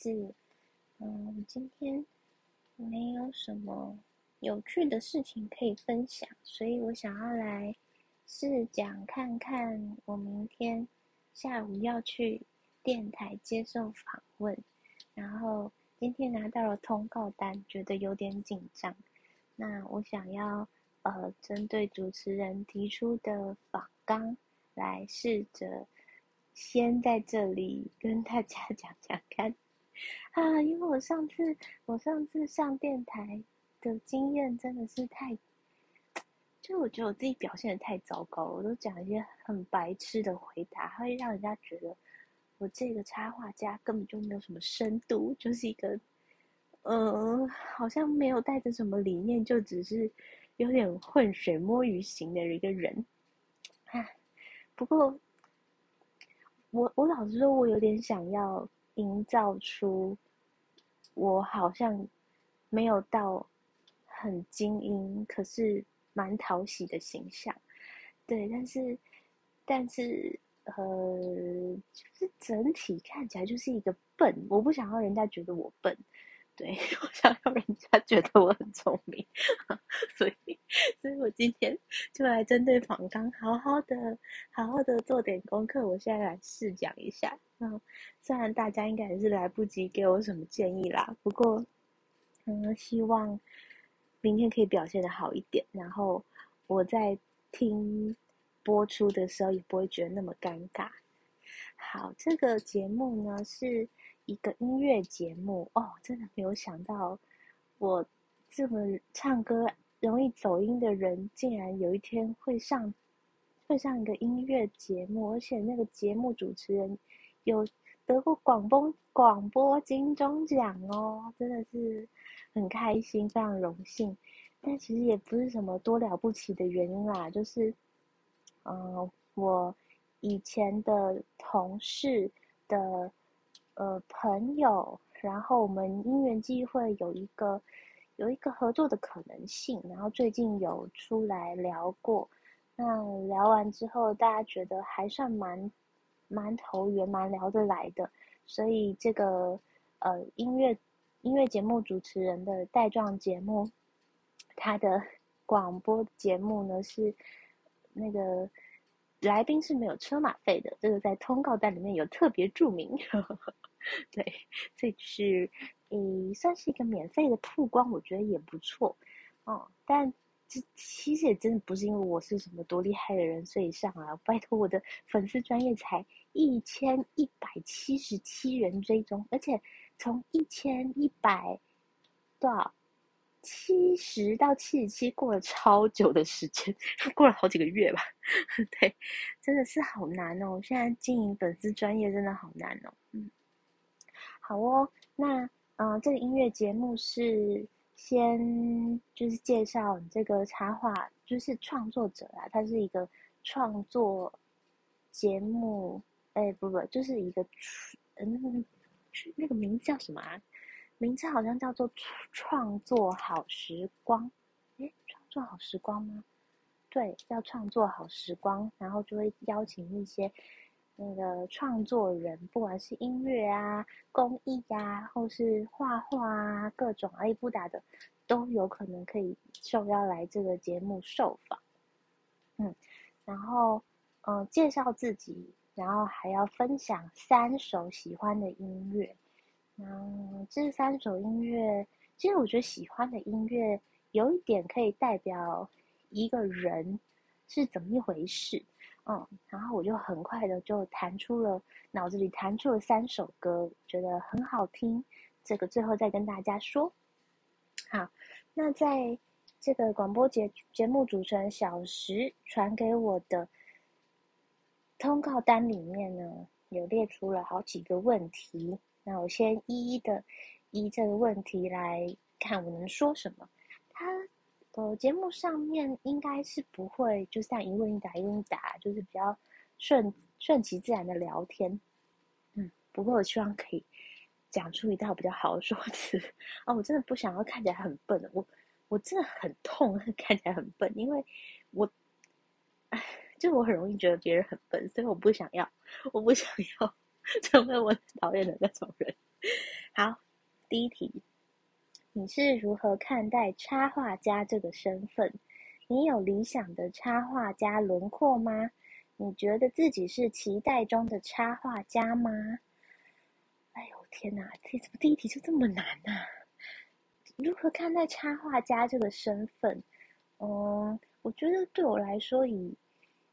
子，嗯，今天没有什么有趣的事情可以分享，所以我想要来试讲看看，我明天下午要去电台接受访问，然后今天拿到了通告单，觉得有点紧张。那我想要呃，针对主持人提出的访纲来试着。先在这里跟大家讲讲看啊，因为我上次我上次上电台的经验真的是太，就我觉得我自己表现的太糟糕，我都讲一些很白痴的回答，会让人家觉得我这个插画家根本就没有什么深度，就是一个嗯，好像没有带着什么理念，就只是有点混水摸鱼型的一个人啊。不过。我我老实说，我有点想要营造出我好像没有到很精英，可是蛮讨喜的形象。对，但是但是呃，就是整体看起来就是一个笨。我不想要人家觉得我笨。对 我想要人家觉得我很聪明，所以，所以我今天就来针对访刚好好的、好好的做点功课。我现在来试讲一下。嗯，虽然大家应该也是来不及给我什么建议啦，不过，嗯，希望明天可以表现的好一点，然后我在听播出的时候也不会觉得那么尴尬。好，这个节目呢是。一个音乐节目哦，真的没有想到，我这么唱歌容易走音的人，竟然有一天会上会上一个音乐节目，而且那个节目主持人有得过广播广播金钟奖哦，真的是很开心，非常荣幸。但其实也不是什么多了不起的原因啦，就是，嗯，我以前的同事的。呃，朋友，然后我们因缘际会有一个有一个合作的可能性，然后最近有出来聊过，那聊完之后，大家觉得还算蛮蛮投缘，蛮聊得来的，所以这个呃音乐音乐节目主持人的带状节目，他的 广播节目呢是那个来宾是没有车马费的，这个在通告单里面有特别注明。对，这是，诶，算是一个免费的曝光，我觉得也不错，哦。但这其实也真的不是因为我是什么多厉害的人，所以上来。拜托，我的粉丝专业才一千一百七十七人追踪，而且从一千一百多少七十到七十七，过了超久的时间，过了好几个月吧。对，真的是好难哦。现在经营粉丝专业真的好难哦。嗯。好哦，那嗯，这个音乐节目是先就是介绍你这个插画，就是创作者啊，他是一个创作节目，哎，不不，就是一个嗯，那个名字叫什么啊？名字好像叫做创作好时光，哎，创作好时光吗？对，叫创作好时光，然后就会邀请一些。那个创作人，不管是音乐啊、工艺呀，或是画画啊，各种阿里不达的，都有可能可以受邀来这个节目受访。嗯，然后嗯，介绍自己，然后还要分享三首喜欢的音乐。嗯，这三首音乐，其实我觉得喜欢的音乐有一点可以代表一个人是怎么一回事。嗯，然后我就很快的就弹出了脑子里弹出了三首歌，觉得很好听。这个最后再跟大家说。好，那在这个广播节节目主持人小石传给我的通告单里面呢，有列出了好几个问题。那我先一一的依这个问题来看，我能说什么？他。呃，节目上面应该是不会，就像一问一答，一问一答，就是比较顺顺其自然的聊天。嗯，不过我希望可以讲出一套比较好的说辞。哦，我真的不想要看起来很笨，我我真的很痛，看起来很笨，因为我，哎，就我很容易觉得别人很笨，所以我不想要，我不想要 成为我讨厌的那种人。好，第一题，你是如何看待插画家这个身份？你有理想的插画家轮廓吗？你觉得自己是期待中的插画家吗？哎呦天哪，这怎么第一题就这么难呢？如何看待插画家这个身份？嗯，我觉得对我来说，以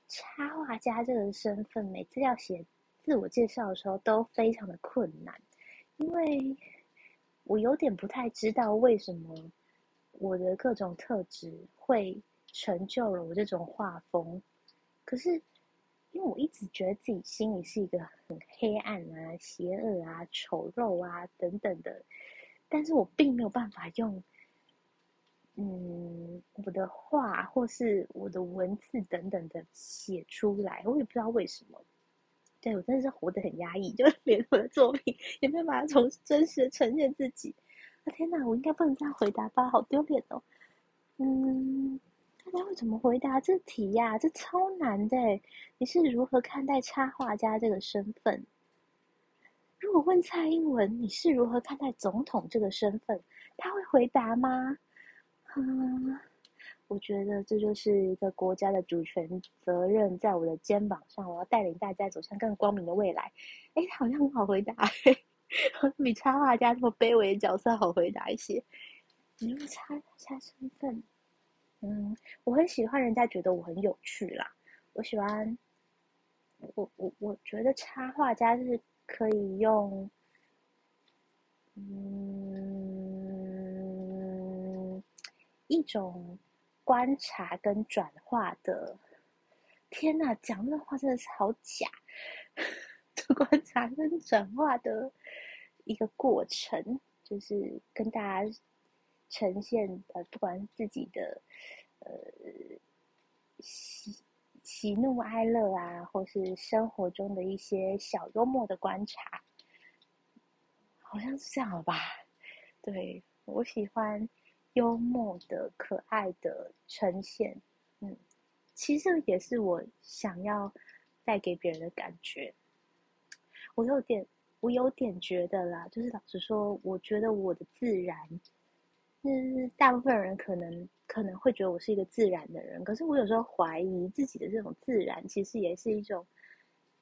插画家这个身份，每次要写自我介绍的时候都非常的困难，因为我有点不太知道为什么我的各种特质会成就了我这种画风。可是，因为我一直觉得自己心里是一个很黑暗啊、邪恶啊、丑陋啊等等的，但是我并没有办法用。嗯，我的画或是我的文字等等的写出来，我也不知道为什么。对我真的是活得很压抑，就连我的作品也没有办法从真实的呈现自己。啊天哪，我应该不能这样回答吧？好丢脸哦。嗯，大家会怎么回答这题呀？这超难的。你是如何看待插画家这个身份？如果问蔡英文，你是如何看待总统这个身份？他会回答吗？嗯，我觉得这就是一个国家的主权责任在我的肩膀上，我要带领大家走向更光明的未来。哎，好像很好回答，比插画家这么卑微的角色好回答一些。你用插插身份，嗯，我很喜欢人家觉得我很有趣啦。我喜欢，我我我觉得插画家是可以用，嗯。一种观察跟转化的，天哪，讲这话真的是好假！观察跟转化的一个过程，就是跟大家呈现呃，不管是自己的呃喜喜怒哀乐啊，或是生活中的一些小幽默的观察，好像是这样吧？对我喜欢。幽默的、可爱的呈现，嗯，其实也是我想要带给别人的感觉。我有点，我有点觉得啦，就是老实说，我觉得我的自然，嗯，大部分人可能可能会觉得我是一个自然的人，可是我有时候怀疑自己的这种自然，其实也是一种。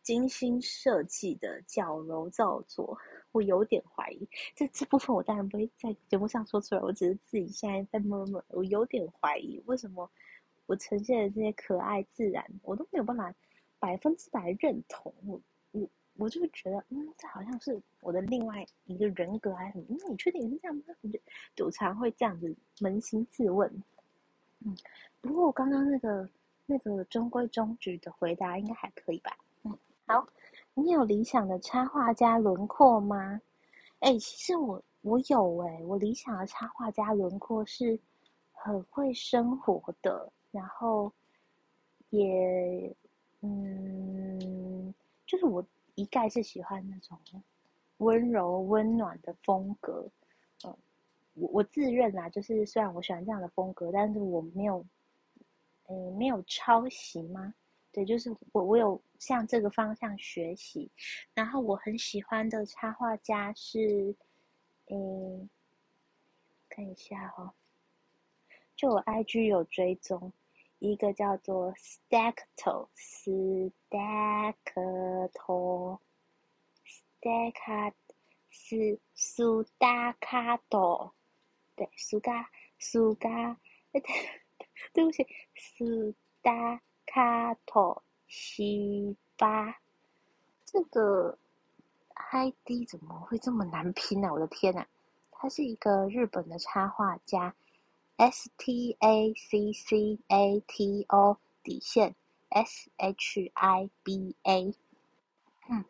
精心设计的矫揉造作，我有点怀疑。这这部分我当然不会在节目上说出来，我只是自己现在在默默。我有点怀疑，为什么我呈现的这些可爱自然，我都没有办法百分之百认同。我我我就会觉得，嗯，这好像是我的另外一个人格还是什么？嗯，你确定是这样吗？我常会这样子扪心自问。嗯，不过我刚刚那个那个中规中矩的回答应该还可以吧？好，你有理想的插画家轮廓吗？哎，其实我我有哎，我理想的插画家轮廓是很会生活的，然后也嗯，就是我一概是喜欢那种温柔温暖的风格。嗯，我我自认啊，就是虽然我喜欢这样的风格，但是我没有，嗯，没有抄袭吗？对，就是我，我有向这个方向学习，然后我很喜欢的插画家是，嗯，看一下哈，就我 IG 有追踪一个叫做 Stackto 斯达克托，Stack 斯苏达卡多，对，苏嘎苏嘎，对对不起，苏达。卡托西巴，这个 ID 怎么会这么难拼呢？我的天呐，他是一个日本的插画家，S T A C C A T O 底线 S H I B A。嗯，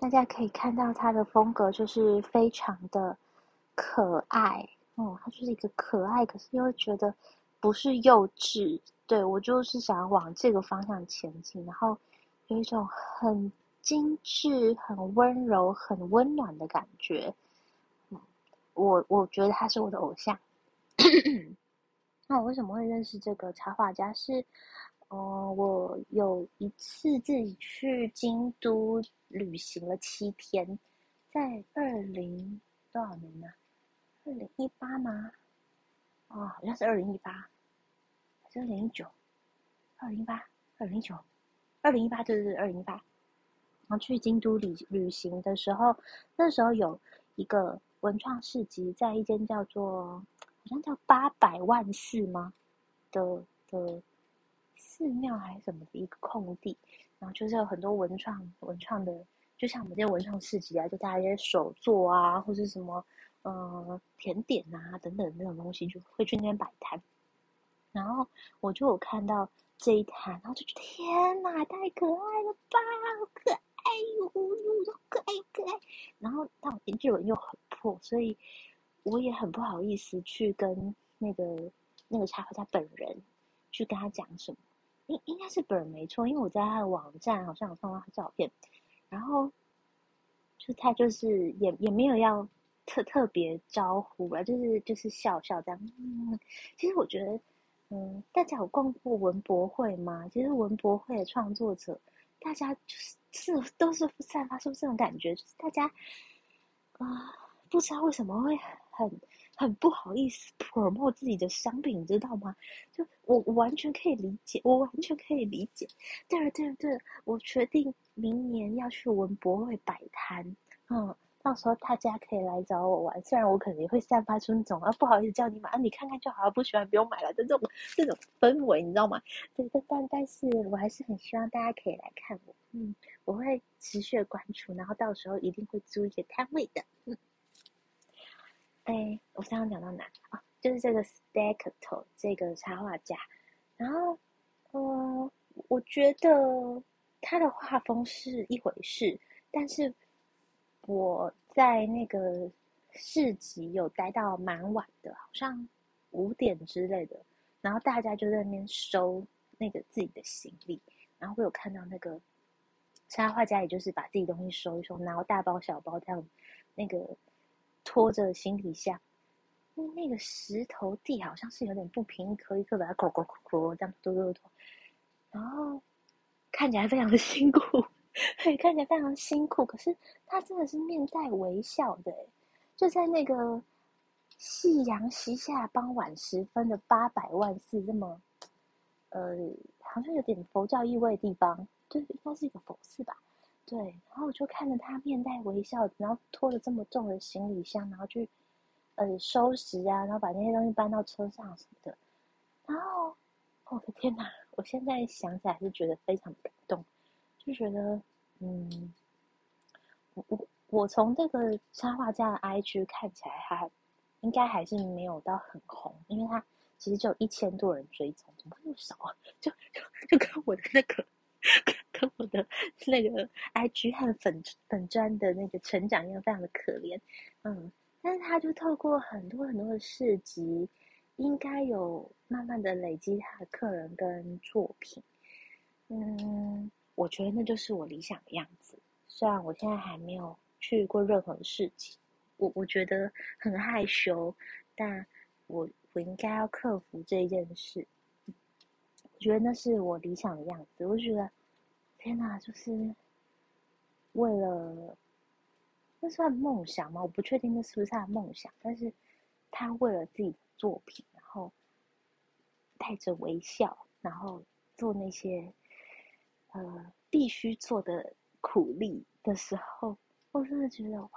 大家可以看到他的风格就是非常的可爱，嗯，他就是一个可爱，可是又觉得不是幼稚。对我就是想往这个方向前进，然后有一种很精致、很温柔、很温暖的感觉。我我觉得他是我的偶像。那我为什么会认识这个插画家？是，呃，我有一次自己去京都旅行了七天，在二零多少年呢？二零一八吗？哦，好像是二零一八，是二零一九？二零一八，二零一九，二零一八，对对对，二零一八。然后去京都旅旅行的时候，那时候有一个文创市集，在一间叫做好像叫八百万寺吗的的寺庙还是什么的一个空地，然后就是有很多文创文创的，就像我们这些文创市集啊，就大家一些手作啊，或者什么嗯甜点啊等等那种东西，就会去那边摆摊。然后我就有看到这一摊，然后就觉得天哪，太可爱了吧，好可爱哟，又可爱可爱。然后但我日文又很破，所以我也很不好意思去跟那个那个插画家本人去跟他讲什么。应应该是本人没错，因为我在他的网站好像有看到他照片，然后就他就是也也没有要特特别招呼啊，就是就是笑笑这样。嗯，其实我觉得。嗯，大家有逛过文博会吗？其实文博会的创作者，大家就是是都是散发出这种感觉，就是大家啊，不知道为什么会很很不好意思 promote 自己的商品，你知道吗？就我完全可以理解，我完全可以理解。对了对了对了，我决定明年要去文博会摆摊，嗯。到时候大家可以来找我玩，虽然我可能会散发出那种啊不好意思叫你买啊你看看就好，不喜欢不用买了的这种这种氛围，你知道吗？对，但但但是我还是很希望大家可以来看我，嗯，我会持续的关注，然后到时候一定会租一些摊位的，嗯。哎，我刚刚讲到哪啊？就是这个 Stackto 这个插画家，然后，嗯，我觉得他的画风是一回事，但是。我在那个市集有待到蛮晚的，好像五点之类的。然后大家就在那边收那个自己的行李，然后我有看到那个插画家，也就是把自己东西收一收，然后大包小包这样，那个拖着行李箱，那个石头地好像是有点不平，一颗一颗把它抠抠抠抠这样拖拖拖，然后看起来非常的辛苦。对，看起来非常辛苦，可是他真的是面带微笑的，就在那个夕阳西下、傍晚时分的八百万寺这么，呃，好像有点佛教意味的地方，就应该是一个佛寺吧。对，然后我就看着他面带微笑，然后拖着这么重的行李箱，然后去呃收拾啊，然后把那些东西搬到车上什么的。然后，我的天哪！我现在想起来是觉得非常感动。就觉得，嗯，我我我从这个插画家的 IG 看起来，他应该还是没有到很红，因为他其实就有一千多人追踪，怎么那么少啊？就就就跟我的那个，跟我的那个 IG 和粉粉砖的那个成长一样，非常的可怜。嗯，但是他就透过很多很多的市集，应该有慢慢的累积他的客人跟作品，嗯。我觉得那就是我理想的样子。虽然我现在还没有去过任何事情，我我觉得很害羞，但我我应该要克服这一件事。我觉得那是我理想的样子。我觉得，天哪，就是为了那算梦想吗？我不确定那是不是他的梦想，但是他为了自己的作品，然后带着微笑，然后做那些。呃，必须做的苦力的时候，我真的觉得哇，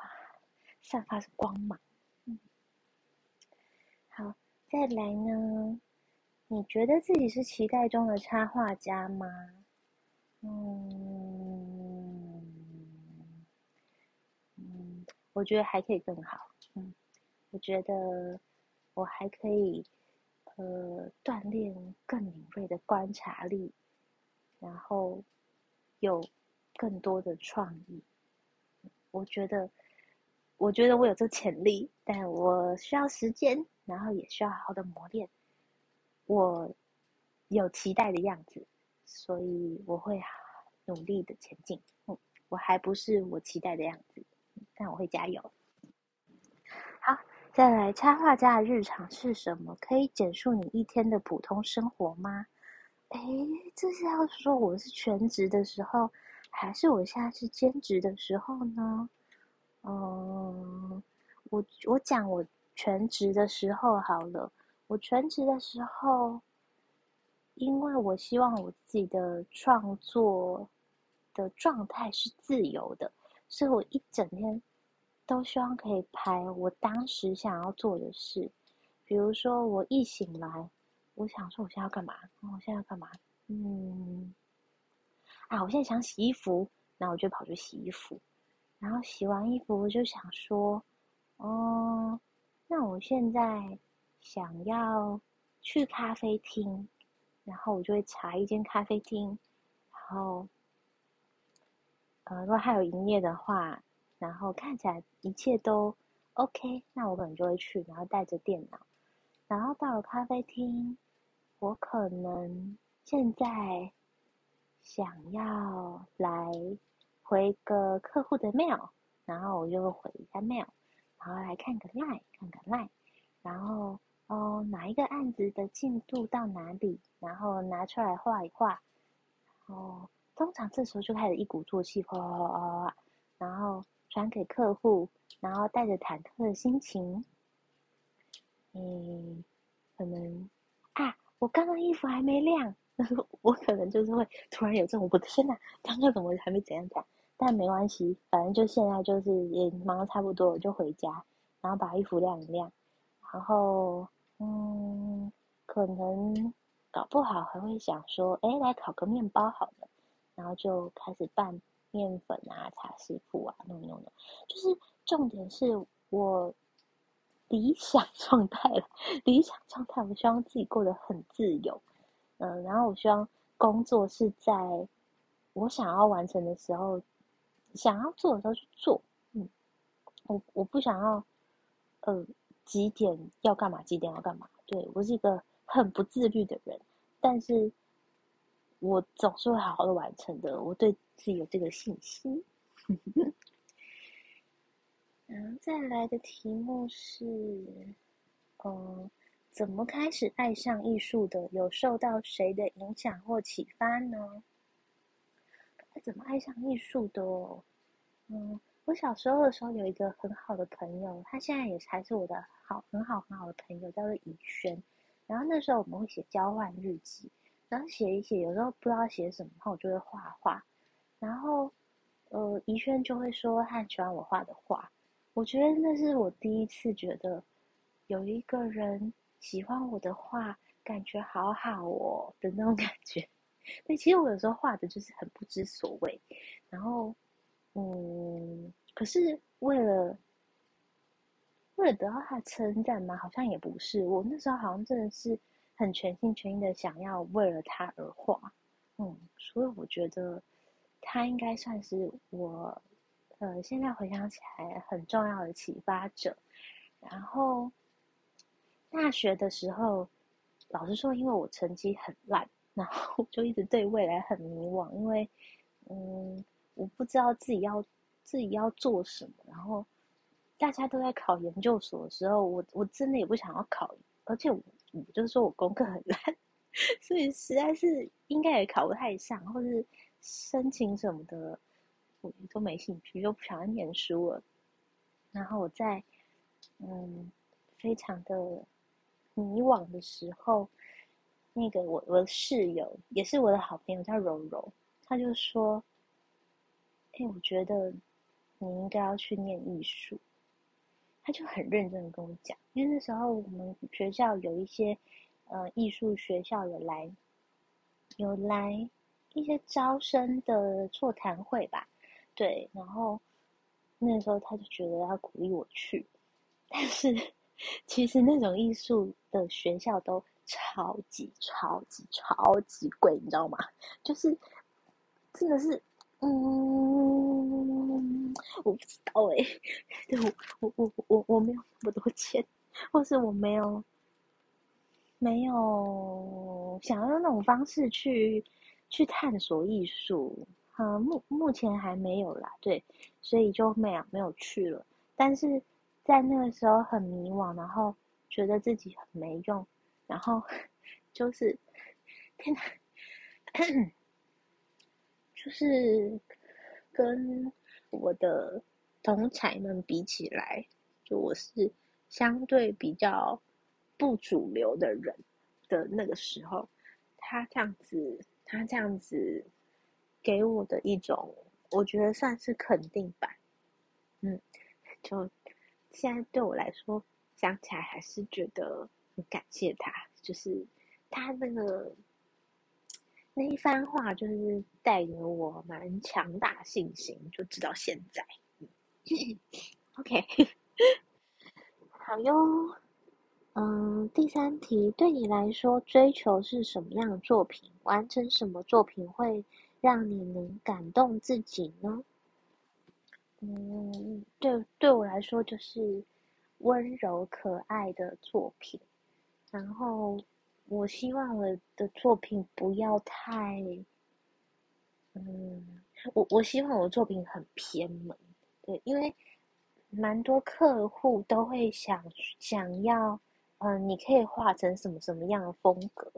散发着光芒。嗯，好，再来呢？你觉得自己是期待中的插画家吗？嗯嗯，我觉得还可以更好。嗯，我觉得我还可以呃锻炼更敏锐的观察力。然后有更多的创意，我觉得，我觉得我有这潜力，但我需要时间，然后也需要好好的磨练。我有期待的样子，所以我会努力的前进。嗯，我还不是我期待的样子，但我会加油。好，再来，插画家的日常是什么？可以简述你一天的普通生活吗？哎，这是要说我是全职的时候，还是我现在是兼职的时候呢？嗯，我我讲我全职的时候好了。我全职的时候，因为我希望我自己的创作的状态是自由的，所以我一整天都希望可以拍我当时想要做的事。比如说，我一醒来，我想说我现在要干嘛？我现在要干嘛？嗯，啊，我现在想洗衣服，然后我就跑去洗衣服。然后洗完衣服，我就想说，哦，那我现在。想要去咖啡厅，然后我就会查一间咖啡厅，然后，呃，如果还有营业的话，然后看起来一切都 OK，那我可能就会去，然后带着电脑，然后到了咖啡厅，我可能现在想要来回个客户的 mail，然后我就回一下 mail，然后来看个 line，看个 line，然后。哦，哪一个案子的进度到哪里？然后拿出来画一画。哦，通常这时候就开始一鼓作气，哗哗哗哗，然后传给客户，然后带着忐忑的心情，嗯，可能啊，我刚刚衣服还没晾，我可能就是会突然有这种，我的天哪，刚刚怎么还没怎样讲？但没关系，反正就现在就是也忙的差不多我，就回家，然后把衣服晾一晾，然后。嗯，可能搞不好还会想说，哎，来烤个面包好了，然后就开始拌面粉啊、茶师傅啊，弄弄弄。就是重点是我理想状态了，理想状态，我希望自己过得很自由。嗯，然后我希望工作是在我想要完成的时候，想要做的时候去做。嗯，我我不想要，呃。几点要干嘛？几点要干嘛？对我是一个很不自律的人，但是我总是会好好的完成的。我对自己有这个信心。然后再来的题目是：嗯，怎么开始爱上艺术的？有受到谁的影响或启发呢？怎么爱上艺术的哦？嗯。我小时候的时候有一个很好的朋友，他现在也还是我的好很好很好的朋友，叫做怡轩。然后那时候我们会写交换日记，然后写一写，有时候不知道写什么，然后我就会画画。然后，呃，怡轩就会说他很喜欢我画的画。我觉得那是我第一次觉得有一个人喜欢我的画，感觉好好哦的那种感觉。对，其实我有时候画的就是很不知所谓，然后。嗯，可是为了为了得到他称赞吗？好像也不是。我那时候好像真的是很全心全意的想要为了他而画，嗯，所以我觉得他应该算是我，呃，现在回想起来很重要的启发者。然后大学的时候，老实说，因为我成绩很烂，然后就一直对未来很迷惘，因为，嗯。我不知道自己要自己要做什么，然后大家都在考研究所的时候，我我真的也不想要考，而且我我就是说我功课很烂，所以实在是应该也考不太上，或是申请什么的，我都没兴趣，就不想念书了。然后我在嗯非常的迷惘的时候，那个我我的室友也是我的好朋友叫柔柔，他就说。哎，我觉得你应该要去念艺术。他就很认真的跟我讲，因为那时候我们学校有一些呃艺术学校有来有来一些招生的座谈会吧，对，然后那时候他就觉得要鼓励我去，但是 其实那种艺术的学校都超级超级超级贵，你知道吗？就是真的是。嗯，我不知道哎，对我我我我我没有那么多钱，或是我没有没有想要用那种方式去去探索艺术，啊，目目前还没有啦，对，所以就没有没有去了。但是在那个时候很迷惘，然后觉得自己很没用，然后 就是天哪！就是跟我的同才们比起来，就我是相对比较不主流的人的那个时候，他这样子，他这样子给我的一种，我觉得算是肯定吧。嗯，就现在对我来说，想起来还是觉得很感谢他，就是他那个。那一番话就是带给我蛮强大信心，就直到现在。OK，好哟。嗯，第三题，对你来说，追求是什么样的作品？完成什么作品会让你能感动自己呢？嗯，对，对我来说就是温柔可爱的作品，然后。我希望我的作品不要太，嗯，我我希望我的作品很偏门，对，因为蛮多客户都会想想要，嗯，你可以画成什么什么样的风格，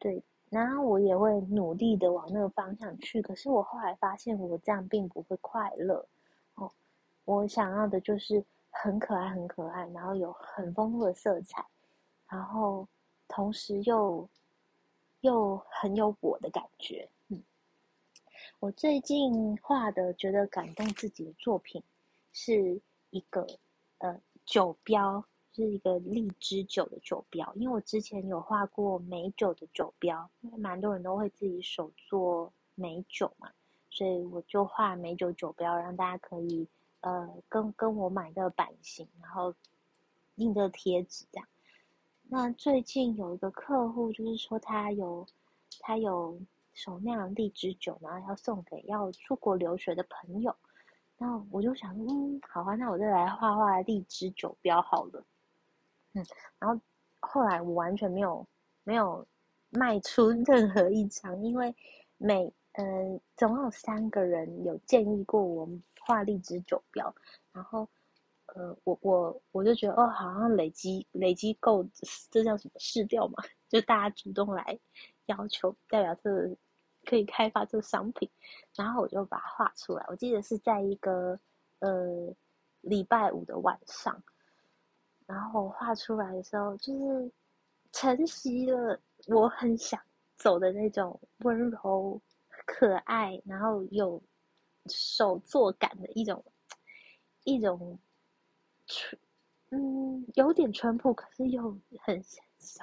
对，然后我也会努力的往那个方向去，可是我后来发现我这样并不会快乐，哦，我想要的就是很可爱很可爱，然后有很丰富的色彩，然后。同时又又很有我的感觉，嗯，我最近画的觉得感动自己的作品，是一个呃酒标，是一个荔枝酒的酒标。因为我之前有画过美酒的酒标，因为蛮多人都会自己手做美酒嘛，所以我就画美酒酒标，让大家可以呃跟跟我买个版型，然后印个贴纸这样。那最近有一个客户，就是说他有他有手酿荔枝酒，然后要送给要出国留学的朋友。那我就想，嗯，好啊，那我就来画画荔枝酒标好了。嗯，然后后来我完全没有没有卖出任何一张，因为每嗯总有三个人有建议过我画荔枝酒标，然后。呃，我我我就觉得哦，好像累积累积够，这叫什么试调嘛？就大家主动来要求，代表这可以开发这个商品，然后我就把它画出来。我记得是在一个呃礼拜五的晚上，然后我画出来的时候，就是承袭了我很想走的那种温柔、可爱，然后有手作感的一种一种。嗯，有点淳朴，可是又很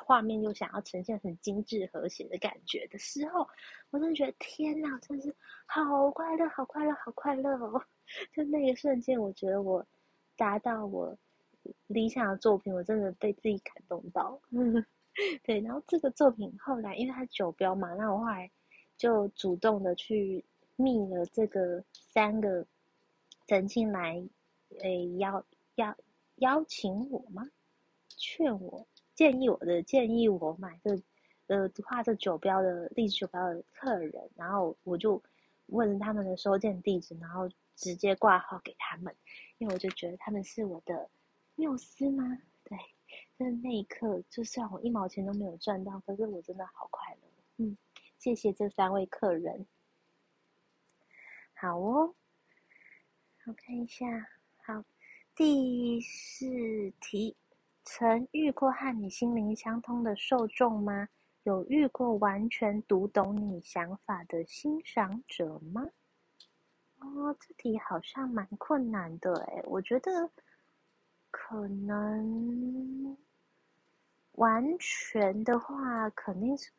画面，又想要呈现很精致和谐的感觉的时候，我真的觉得天哪，真是好快乐，好快乐，好快乐哦！就那一瞬间，我觉得我达到我理想的作品，我真的被自己感动到。对，然后这个作品后来，因为它酒标嘛，那我后来就主动的去密了这个三个曾经来诶邀。邀邀请我吗？劝我、建议我的、建议我买这呃画这酒标的荔枝酒标的客人，然后我就问他们的收件地址，然后直接挂号给他们，因为我就觉得他们是我的缪斯吗？对，就是那一刻，就算我一毛钱都没有赚到，可是我真的好快乐。嗯，谢谢这三位客人。好哦，我看一下，好。第四题：曾遇过和你心灵相通的受众吗？有遇过完全读懂你想法的欣赏者吗？哦，这题好像蛮困难的诶，我觉得可能完全的话肯定是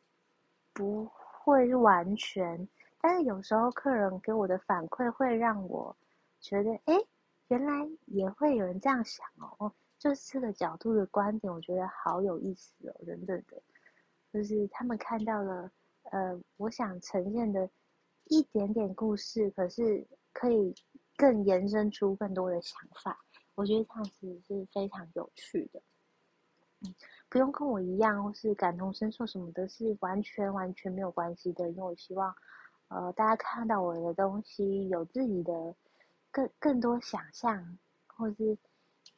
不会完全，但是有时候客人给我的反馈会让我觉得，哎。原来也会有人这样想哦，就是这个角度的观点，我觉得好有意思哦，等等的，就是他们看到了，呃，我想呈现的一点点故事，可是可以更延伸出更多的想法，我觉得这样子是非常有趣的。嗯，不用跟我一样，或是感同身受什么的，是完全完全没有关系的，因为我希望，呃，大家看到我的东西有自己的。更更多想象，或是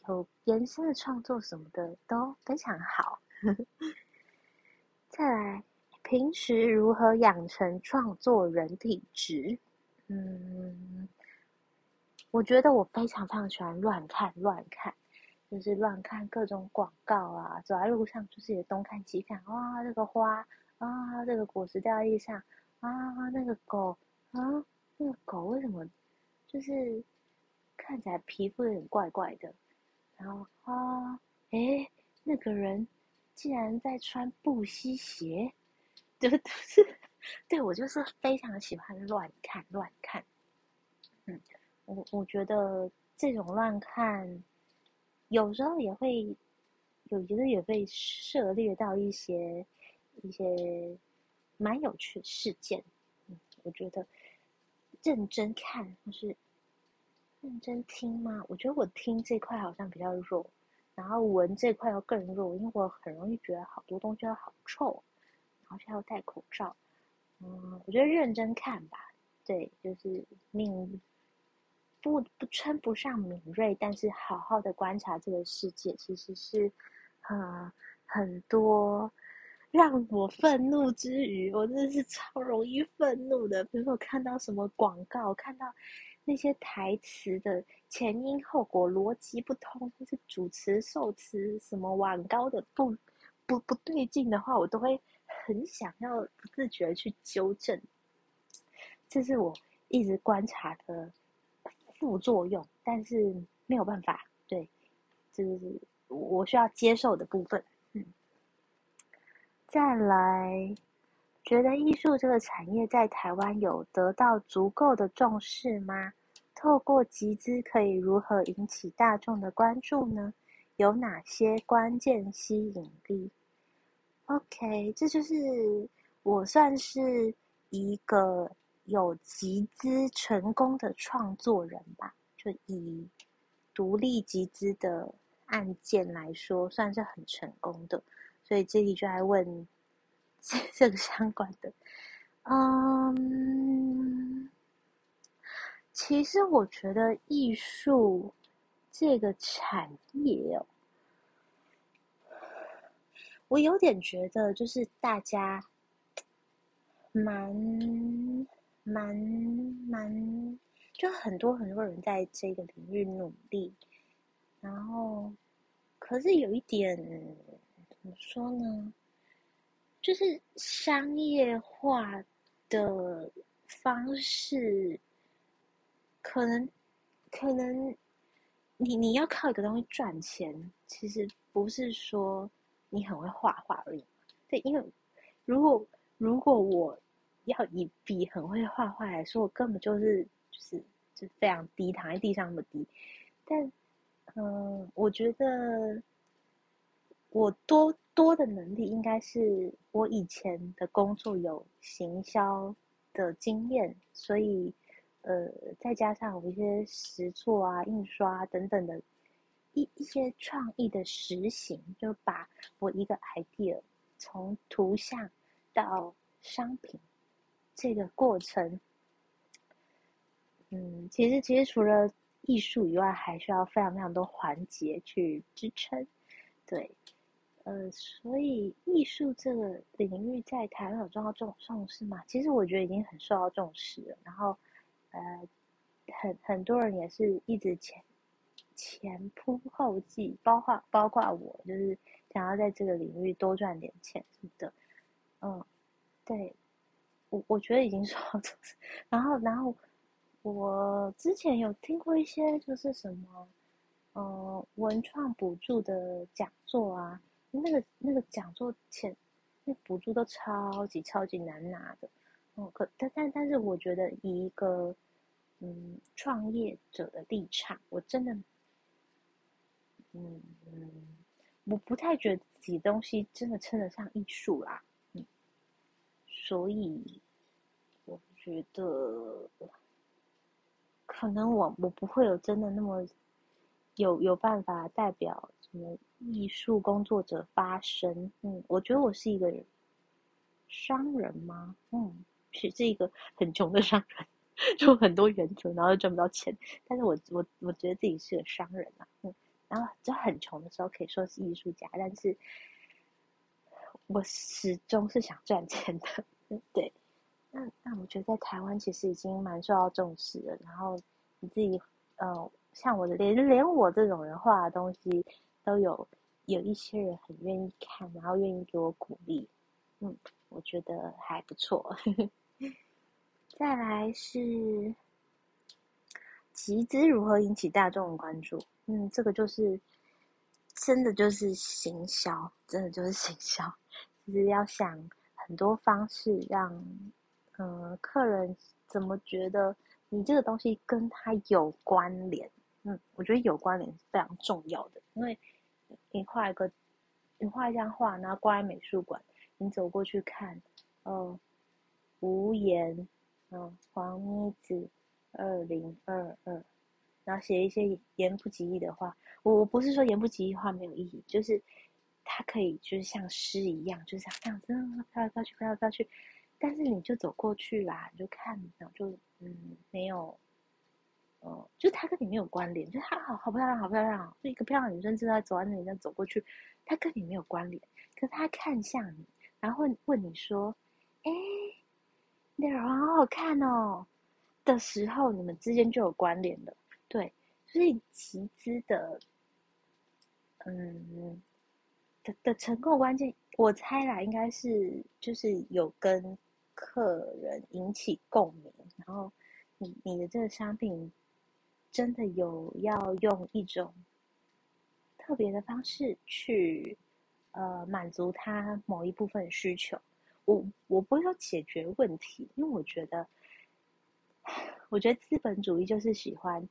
有延伸的创作什么的都非常好。再来，平时如何养成创作人体质？嗯，我觉得我非常非常喜欢乱看乱看，就是乱看各种广告啊，走在路上就是也东看西看，哇，这个花啊，这个果实掉在地上啊，那个狗啊，那个狗为什么就是看起来皮肤有点怪怪的，然后啊，诶，那个人竟然在穿布鞋鞋，就是，对我就是非常喜欢乱看乱看，嗯。我我觉得这种乱看，有时候也会，有觉得也会涉猎到一些一些蛮有趣的事件。嗯，我觉得认真看或是认真听吗？我觉得我听这块好像比较弱，然后闻这块要更弱，因为我很容易觉得好多东西都好臭，然后还要戴口罩。嗯，我觉得认真看吧，对，就是命。不不称不上敏锐，但是好好的观察这个世界，其实是，呃，很多让我愤怒之余，我真的是超容易愤怒的。比如说看到什么广告，看到那些台词的前因后果逻辑不通，或是主持受词什么晚高的不不不对劲的话，我都会很想要不自觉去纠正。这是我一直观察的。副作用，但是没有办法，对，这是我需要接受的部分。嗯，再来，觉得艺术这个产业在台湾有得到足够的重视吗？透过集资可以如何引起大众的关注呢？有哪些关键吸引力？OK，这就是我算是一个。有集资成功的创作人吧，就以独立集资的案件来说，算是很成功的。所以这里就来问 这个相关的。嗯，其实我觉得艺术这个产业哦，我有点觉得就是大家蛮。蛮蛮，就很多很多人在这个领域努力，然后，可是有一点怎么说呢？就是商业化的方式，可能可能你你要靠一个东西赚钱，其实不是说你很会画画而已。对，因为如果如果我。要以比很会画画来说，我根本就是就是就非常低，躺在地上那么低。但，嗯，我觉得我多多的能力应该是我以前的工作有行销的经验，所以，呃，再加上我一些实作啊、印刷等等的一一些创意的实行，就把我一个 idea 从图像到商品。这个过程，嗯，其实其实除了艺术以外，还需要非常非常多环节去支撑，对，呃，所以艺术这个领域在台湾有受到重重视嘛？其实我觉得已经很受到重视了。然后，呃，很很多人也是一直前前仆后继，包括包括我，就是想要在这个领域多赚点钱什么的，嗯，对。我我觉得已经说到，然后然后我之前有听过一些就是什么，呃，文创补助的讲座啊，那个那个讲座钱，那补助都超级超级难拿的，哦，可但但但是我觉得以一个嗯创业者的立场，我真的，嗯，我不太觉得自己东西真的称得上艺术啦。嗯所以，觉得可能我我不会有真的那么有有办法代表什么艺术工作者发声。嗯，我觉得我是一个商人吗？嗯，是是一个很穷的商人，就很多原则，然后又赚不到钱。但是我我我觉得自己是个商人啊。嗯，然后就很穷的时候可以说是艺术家，但是我始终是想赚钱的。对，那那我觉得在台湾其实已经蛮受到重视了。然后你自己呃，像我的连连我这种人画的东西，都有有一些人很愿意看，然后愿意给我鼓励，嗯，我觉得还不错。再来是集资如何引起大众关注？嗯，这个就是真的就是行销，真的就是行销，就是要想很多方式让嗯客人怎么觉得你这个东西跟他有关联。嗯，我觉得有关联是非常重要的，因为你画一个你画一张画，然后挂在美术馆，你走过去看，哦，无言。嗯，黄妮子，二零二二，然后写一些言不及义的话。我我不是说言不及义话没有意义，就是它可以就是像诗一样，就是像这样子飘来飘去，飘来飘去。但是你就走过去啦，你就看，然后就嗯，没有，呃，就他跟你没有关联，就是它好好漂亮，好漂亮，就一个漂亮女生正在走在那里，在走过去，他跟你没有关联。可他看向你，然后问问你说，哎。那好好看哦，的时候你们之间就有关联了，对，所以集资的，嗯，的的成功关键，我猜啦，应该是就是有跟客人引起共鸣，然后你你的这个商品真的有要用一种特别的方式去呃满足他某一部分需求。我我不会说解决问题，因为我觉得，我觉得资本主义就是喜欢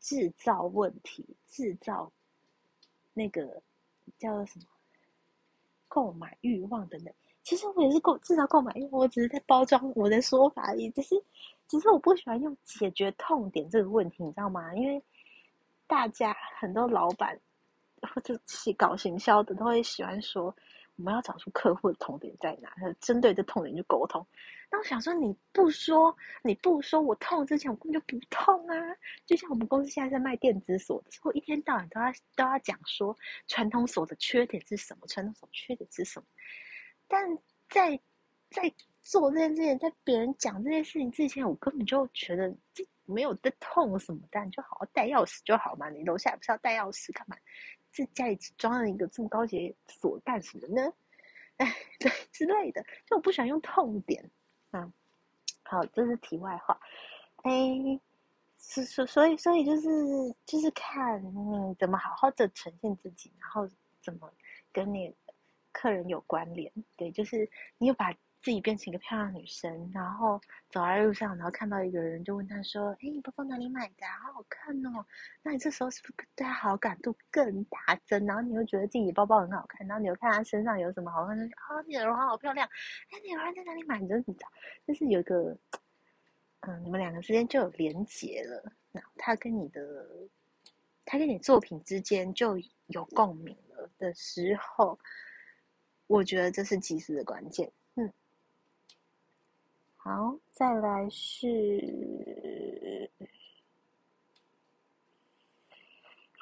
制造问题，制造那个叫做什么购买欲望等等。其实我也是购制造购买因为，我只是在包装我的说法而已。只是，只是我不喜欢用解决痛点这个问题，你知道吗？因为大家很多老板或者搞行销的都会喜欢说。我们要找出客户的痛点在哪，针对这痛点去沟通。那我想说，你不说，你不说我痛之前，我根本就不痛啊。就像我们公司现在在卖电子锁的时候，一天到晚都要都要讲说传统锁的缺点是什么，传统锁缺点是什么。但在在做这件事情，在别人讲这件事情之前，我根本就觉得这没有的痛什么的，你就好好带钥匙就好嘛。你楼下不是要带钥匙干嘛？这家里装了一个这么高级锁干什么呢？哎，对之类的，就我不喜欢用痛点啊。好，这是题外话。哎，所所所以所以就是就是看你怎么好好的呈现自己，然后怎么跟你客人有关联。对，就是你有把。自己变成一个漂亮女生，然后走在路上，然后看到一个人，就问他说：“哎，你包包哪里买的？好好看哦！”那你这时候是不是对他好感度更大增？然后你会觉得自己包包很好看，然后你又看他身上有什么好看，就啊，你的耳环好漂亮！哎，你耳环在哪里买的？你知道，就是有一个，嗯，你们两个之间就有连结了。那他跟你的，他跟你作品之间就有共鸣了的时候，我觉得这是集资的关键。嗯好，再来是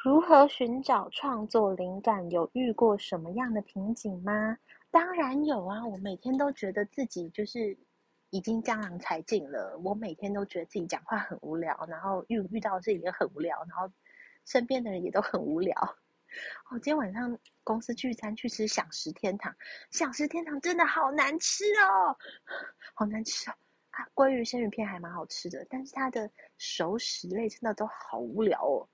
如何寻找创作灵感？有遇过什么样的瓶颈吗？当然有啊！我每天都觉得自己就是已经江郎才尽了。我每天都觉得自己讲话很无聊，然后遇遇到事情也很无聊，然后身边的人也都很无聊。哦，今天晚上公司聚餐去吃享食天堂，享食天堂真的好难吃哦，好难吃哦！啊，鲑鱼生鱼片还蛮好吃的，但是它的熟食类真的都好无聊哦。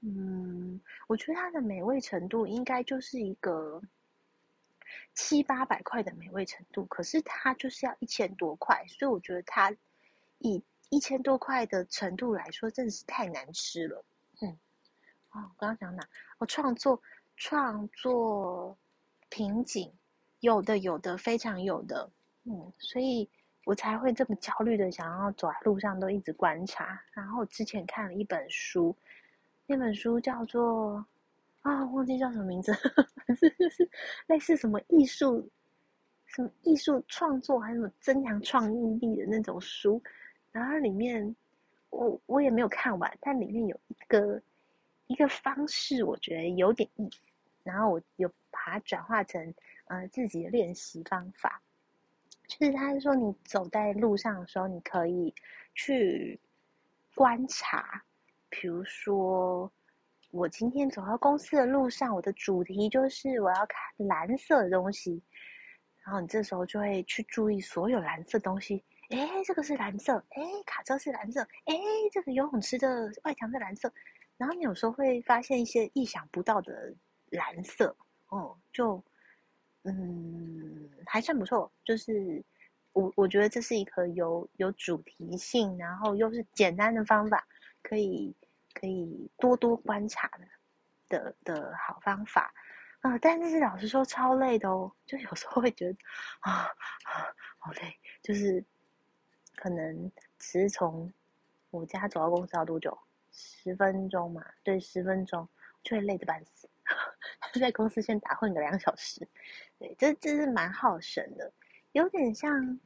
嗯，我觉得它的美味程度应该就是一个七八百块的美味程度，可是它就是要一千多块，所以我觉得它以一千多块的程度来说，真的是太难吃了。嗯，哦，我刚刚讲哪？我创作创作瓶颈，有的有的非常有的，嗯，所以我才会这么焦虑的想要走在路上都一直观察。然后之前看了一本书，那本书叫做啊，忘记叫什么名字，是就是类似什么艺术，什么艺术创作还是什么增强创意力的那种书。然后里面我我也没有看完，但里面有一个。一个方式，我觉得有点意思，然后我有把它转化成呃自己的练习方法，就是他说你走在路上的时候，你可以去观察比如说，我今天走到公司的路上，我的主题就是我要看蓝色的东西，然后你这时候就会去注意所有蓝色东西。哎，这个是蓝色，哎，卡车是蓝色，哎，这个游泳池的外墙是蓝色。然后你有时候会发现一些意想不到的蓝色，哦，就嗯还算不错。就是我我觉得这是一个有有主题性，然后又是简单的方法，可以可以多多观察的的的好方法啊。但是老实说超累的哦，就有时候会觉得啊啊好累，就是。可能只是从我家走到公司要多久？十分钟嘛，对，十分钟就会累得半死。在公司先打混个两小时，对，这这是蛮耗神的，有点像，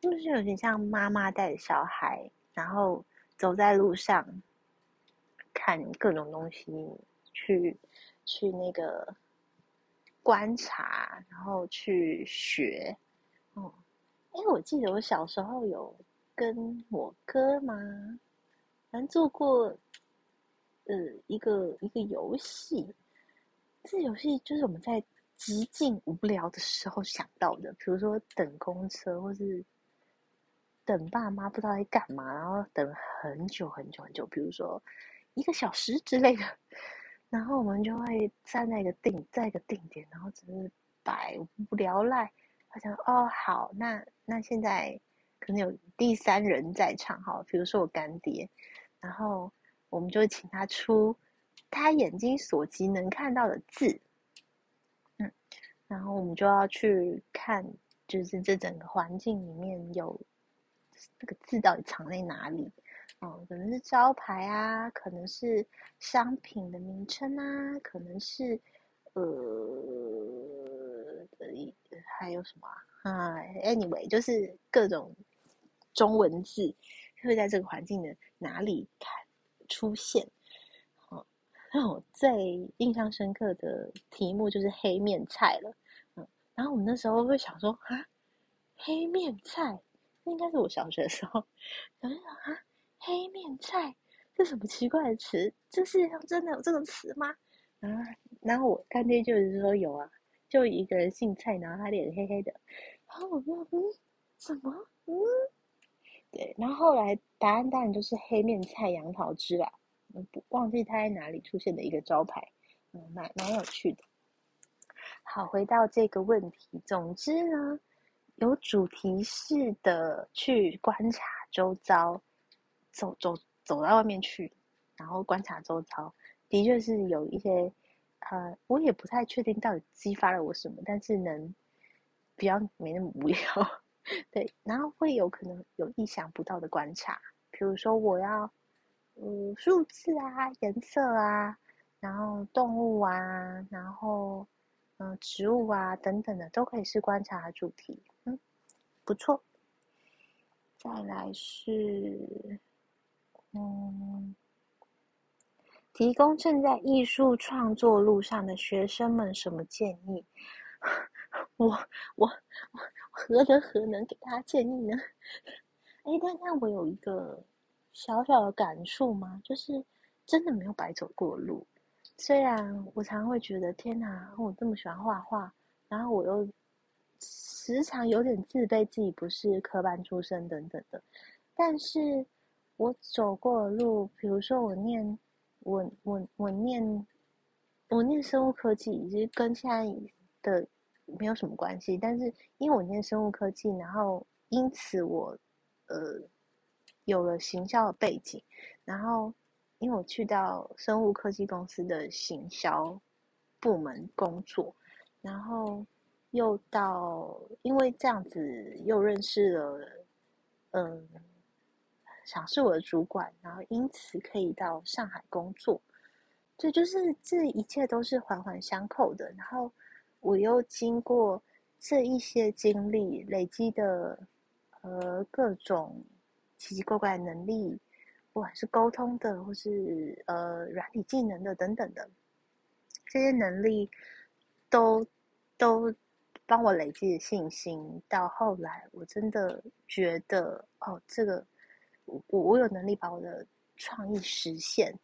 就是有点像妈妈带着小孩，然后走在路上，看各种东西，去去那个观察，然后去学，哦。哎，我记得我小时候有跟我哥嘛，反正做过，呃，一个一个游戏。这游戏就是我们在极尽无聊的时候想到的，比如说等公车，或是等爸妈不知道在干嘛，然后等很久很久很久，比如说一个小时之类的，然后我们就会站在一个定在一个定点，然后只是百无聊赖。他讲哦好，那那现在可能有第三人在场哈，比如说我干爹，然后我们就请他出他眼睛所及能看到的字，嗯，然后我们就要去看，就是这整个环境里面有这个字到底藏在哪里，哦，可能是招牌啊，可能是商品的名称啊，可能是呃。还有什么啊？Anyway，就是各种中文字会在这个环境的哪里看出现。哦，让我最印象深刻的题目就是黑面菜了。嗯，然后我们那时候会想说啊，黑面菜，那应该是我小学的时候，想一想啊，黑面菜这什么奇怪的词？这世界上真的有这个词吗？啊，然后我干爹就是说有啊。就一个人姓蔡，然后他脸黑黑的，然后我说嗯，什么嗯，对，然后后来答案当然就是黑面菜杨桃汁啦，不忘记他在哪里出现的一个招牌，嗯，蛮蛮有趣的。好，回到这个问题，总之呢，有主题式的去观察周遭，走走走到外面去，然后观察周遭，的确是有一些。呃，我也不太确定到底激发了我什么，但是能比较没那么无聊，对，然后会有可能有意想不到的观察，比如说我要，嗯，数字啊，颜色啊，然后动物啊，然后嗯，植物啊等等的都可以是观察的主题，嗯，不错。再来是，嗯。提供正在艺术创作路上的学生们什么建议？我我我何德何能给他建议呢？哎，但但我有一个小小的感触嘛，就是真的没有白走过路。虽然我常常会觉得，天哪，我这么喜欢画画，然后我又时常有点自卑，自己不是科班出身等等的。但是我走过的路，比如说我念。我我我念我念生物科技，其实跟现在的没有什么关系。但是因为我念生物科技，然后因此我呃有了行销的背景，然后因为我去到生物科技公司的行销部门工作，然后又到因为这样子又认识了嗯。想是我的主管，然后因此可以到上海工作，这就是这一切都是环环相扣的。然后我又经过这一些经历累积的，呃，各种奇奇怪怪的能力，不管是沟通的，或是呃软体技能的等等的，这些能力都都帮我累积信心。到后来，我真的觉得，哦，这个。我我有能力把我的创意实现。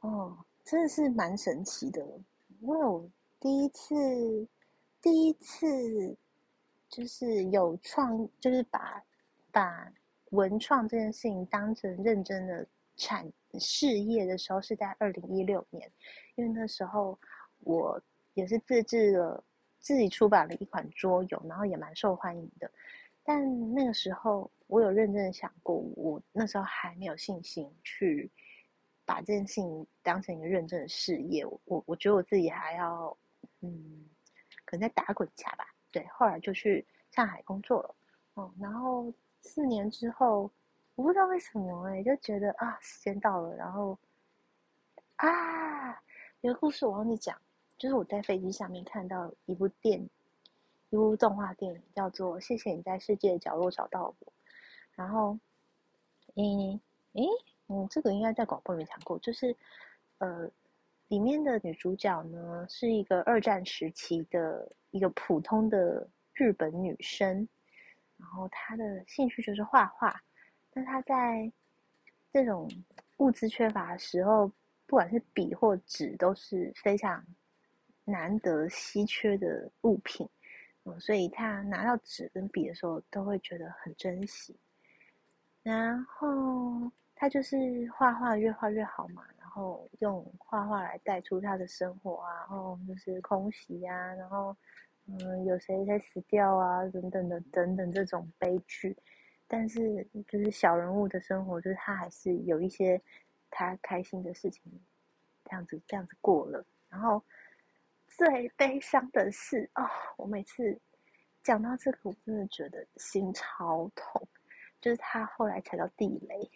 哦，真的是蛮神奇的，因为我第一次，第一次就是有创，就是把把文创这件事情当成认真的产事业的时候，是在二零一六年，因为那时候我也是自制了自己出版了一款桌游，然后也蛮受欢迎的。但那个时候，我有认真的想过，我那时候还没有信心去。把这件事情当成一个认真的事业，我我觉得我自己还要，嗯，可能在打滚一下吧。对，后来就去上海工作了，哦，然后四年之后，我不知道为什么哎，就觉得啊，时间到了，然后啊，有个故事我忘记讲，就是我在飞机上面看到一部电，一部动画电影，叫做《谢谢你在世界的角落找到我》，然后，诶诶。嗯，这个应该在广播里面讲过，就是，呃，里面的女主角呢是一个二战时期的一个普通的日本女生，然后她的兴趣就是画画，那她在这种物资缺乏的时候，不管是笔或纸都是非常难得稀缺的物品，嗯，所以她拿到纸跟笔的时候都会觉得很珍惜，然后。他就是画画越画越好嘛，然后用画画来带出他的生活啊，然后就是空袭啊，然后嗯有谁谁死掉啊等等的等等这种悲剧，但是就是小人物的生活，就是他还是有一些他开心的事情，这样子这样子过了。然后最悲伤的是哦，我每次讲到这个，我真的觉得心超痛，就是他后来踩到地雷。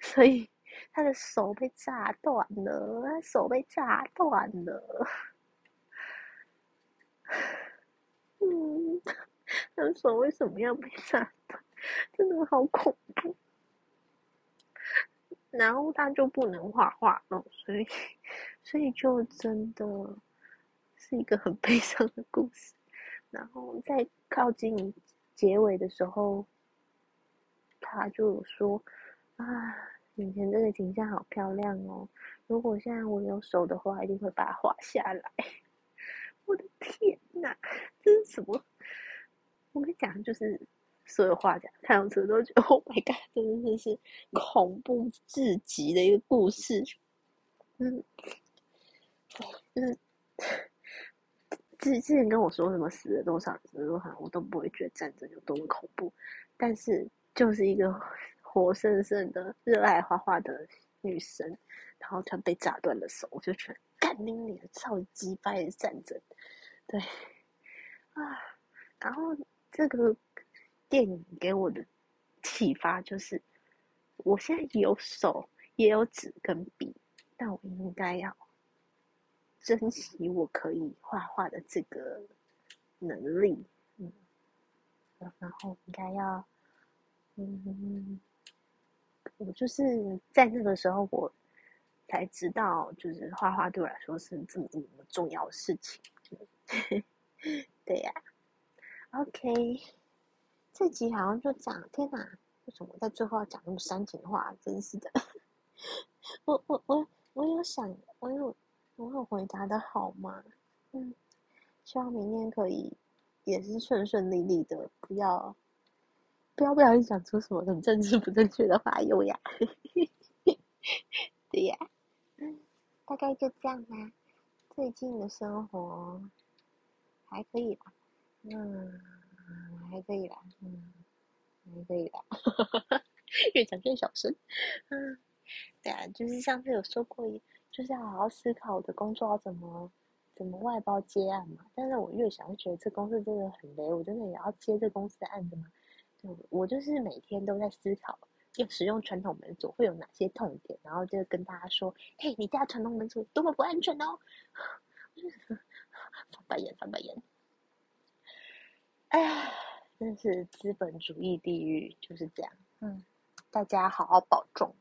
所以他的手被炸断了，他手被炸断了。嗯，他的手为什么要被炸断？真的好恐怖。然后他就不能画画了，所以，所以就真的是一个很悲伤的故事。然后在靠近结尾的时候，他就说：“啊。”眼前这个景象好漂亮哦！如果现在我有手的话，一定会把它画下来。我的天哪，这是什么？我跟你讲，就是所有画家看到这都觉得 “Oh my god”，真的是恐怖至极的一个故事。嗯，就是之之前跟我说什么死了多少死了多少，我都不会觉得战争有多么恐怖，但是就是一个。活生生的热爱画画的女生，然后她被炸断了手，我就觉得干你你的超级败的战争，对啊，然后这个电影给我的启发就是，我现在有手也有纸跟笔，但我应该要珍惜我可以画画的这个能力，嗯，然后应该要，嗯。我就是在那个时候，我才知道，就是画画对我来说是这么这么重要的事情。对呀，OK，这集好像就讲，天哪，为什么在最后要讲那么煽情的话？真是的，我我我我有想，我有我有回答的好吗？嗯，希望明天可以也是顺顺利利的，不要。要不小心讲出什么很政治不正确的话哟呀！对呀，大概就这样啦。最近的生活还可以吧？嗯，还可以啦，嗯，还可以啦。越讲越小声。嗯，对啊，就是上次有说过，就是要好好思考我的工作要怎么怎么外包接案嘛。但是我越想越觉得这公司真的很雷，我真的也要接这公司的案子吗？我就是每天都在思考，要使用传统门锁会有哪些痛点，然后就跟大家说：“嘿，你家传统门锁多么不安全哦！” 翻白眼，翻白眼。哎呀，真是资本主义地狱就是这样。嗯，大家好好保重，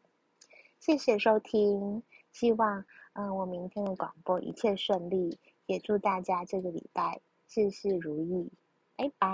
谢谢收听，希望嗯我明天的广播一切顺利，也祝大家这个礼拜事事如意，拜拜。